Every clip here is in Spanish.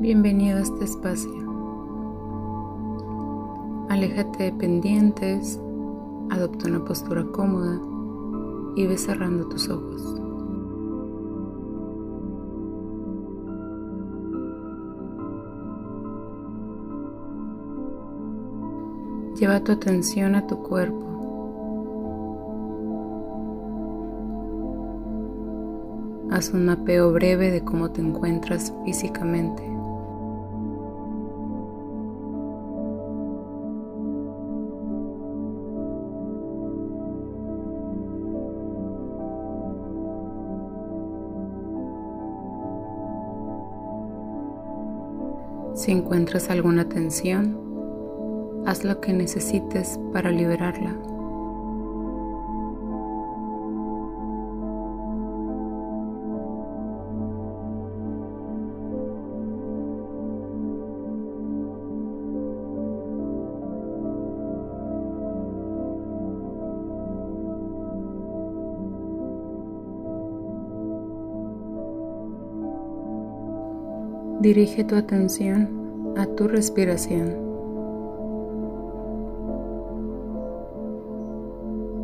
Bienvenido a este espacio. Aléjate de pendientes, adopta una postura cómoda y ve cerrando tus ojos. Lleva tu atención a tu cuerpo. Haz un mapeo breve de cómo te encuentras físicamente. Si encuentras alguna tensión, haz lo que necesites para liberarla. Dirige tu atención a tu respiración.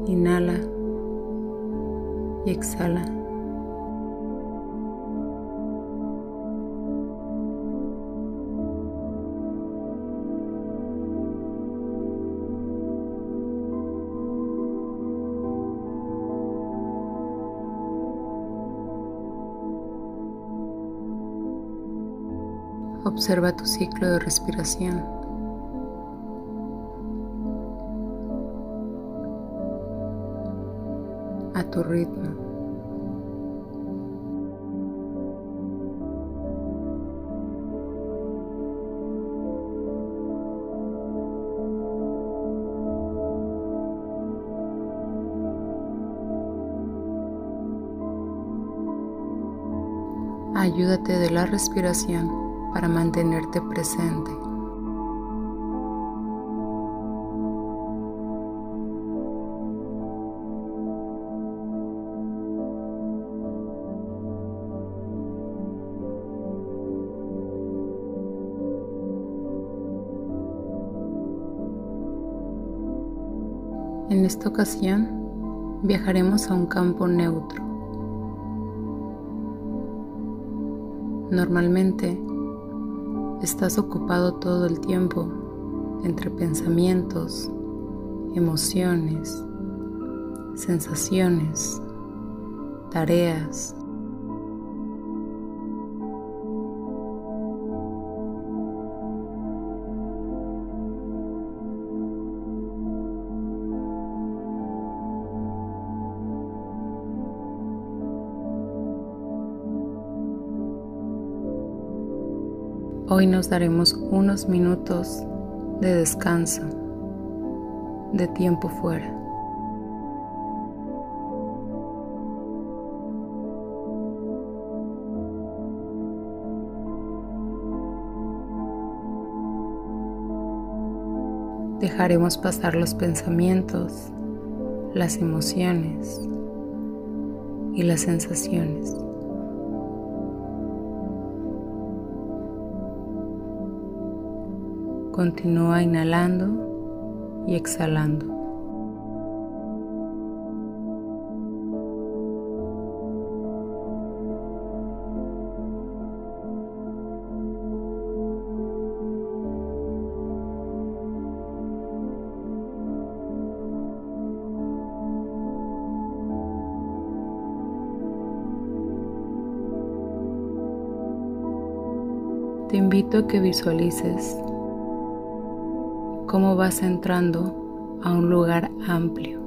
Inhala y exhala. Observa tu ciclo de respiración. A tu ritmo. Ayúdate de la respiración para mantenerte presente. En esta ocasión viajaremos a un campo neutro. Normalmente Estás ocupado todo el tiempo entre pensamientos, emociones, sensaciones, tareas. Hoy nos daremos unos minutos de descanso, de tiempo fuera. Dejaremos pasar los pensamientos, las emociones y las sensaciones. Continúa inhalando y exhalando. Te invito a que visualices cómo vas entrando a un lugar amplio,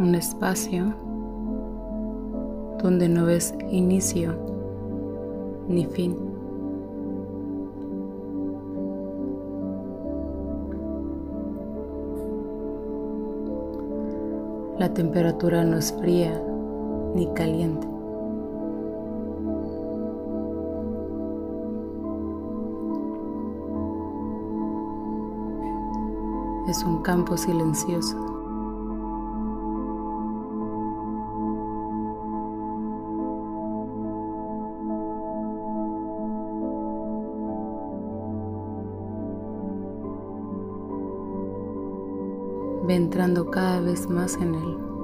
un espacio donde no ves inicio ni fin. La temperatura no es fría ni caliente. es un campo silencioso. Ve entrando cada vez más en él.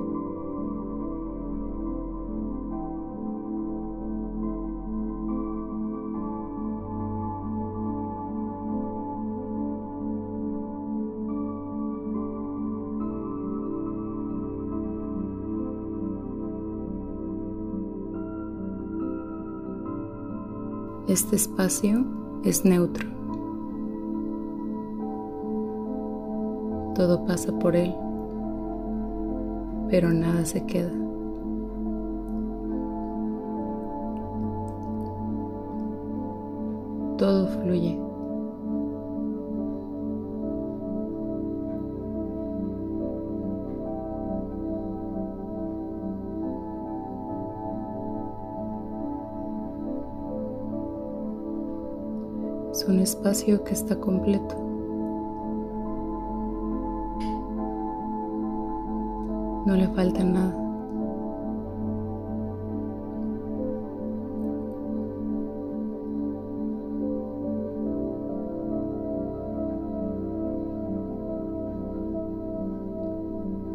Este espacio es neutro. Todo pasa por él, pero nada se queda. Todo fluye. Es un espacio que está completo. No le falta nada.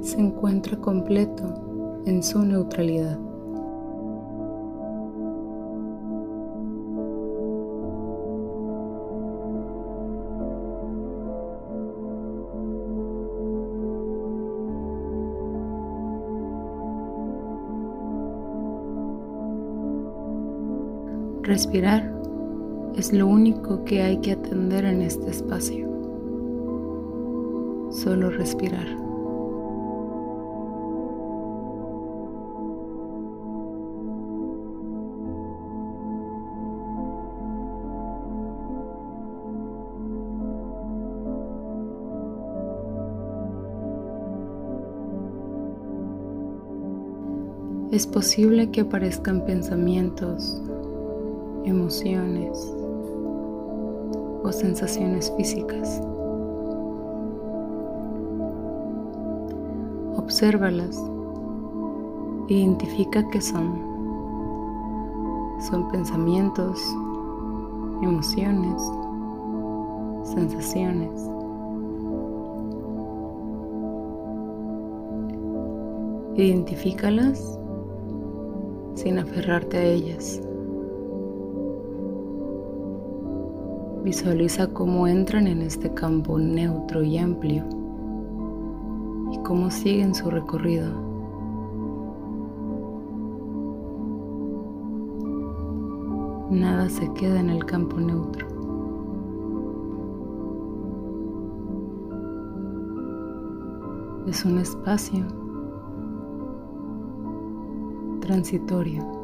Se encuentra completo en su neutralidad. Respirar es lo único que hay que atender en este espacio. Solo respirar. Es posible que aparezcan pensamientos emociones o sensaciones físicas. Obsérvalas. Identifica qué son. Son pensamientos, emociones, sensaciones. Identifícalas sin aferrarte a ellas. Visualiza cómo entran en este campo neutro y amplio y cómo siguen su recorrido. Nada se queda en el campo neutro. Es un espacio transitorio.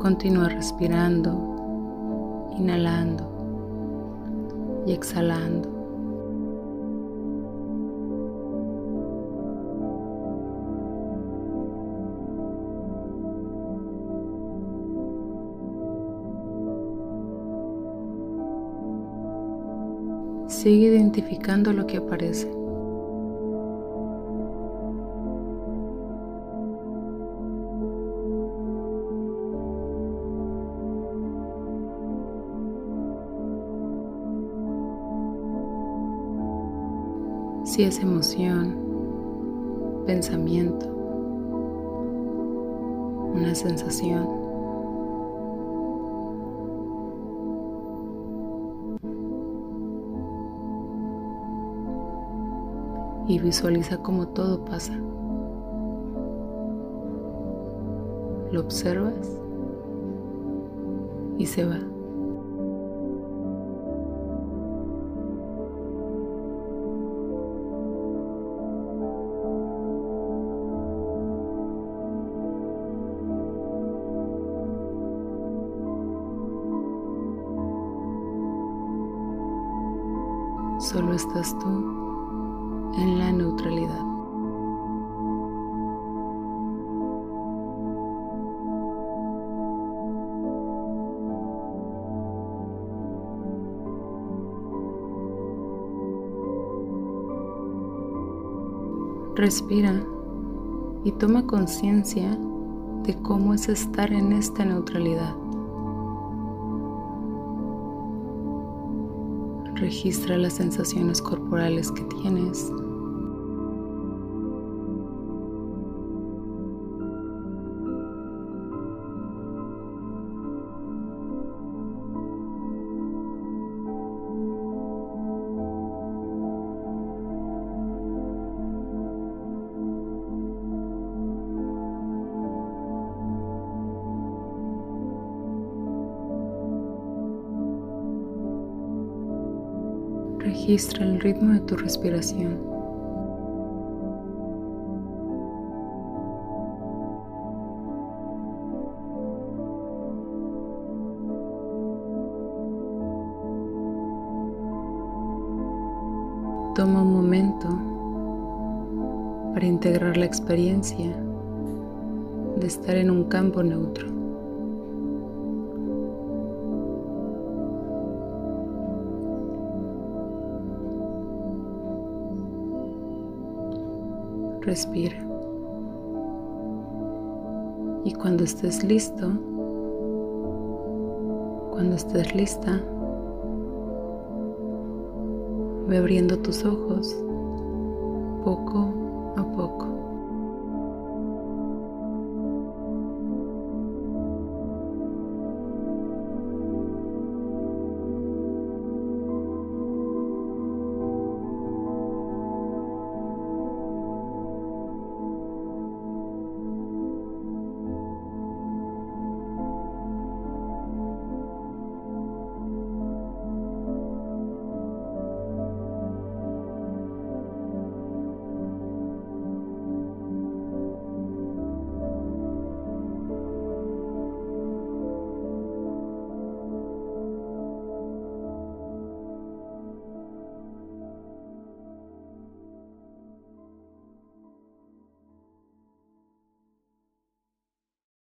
Continúa respirando, inhalando y exhalando. Sigue identificando lo que aparece. Si es emoción, pensamiento, una sensación. Y visualiza cómo todo pasa. Lo observas y se va. Solo estás tú en la neutralidad. Respira y toma conciencia de cómo es estar en esta neutralidad. Registra las sensaciones corporales que tienes. Registra el ritmo de tu respiración. Toma un momento para integrar la experiencia de estar en un campo neutro. Respira. Y cuando estés listo, cuando estés lista, ve abriendo tus ojos poco a poco.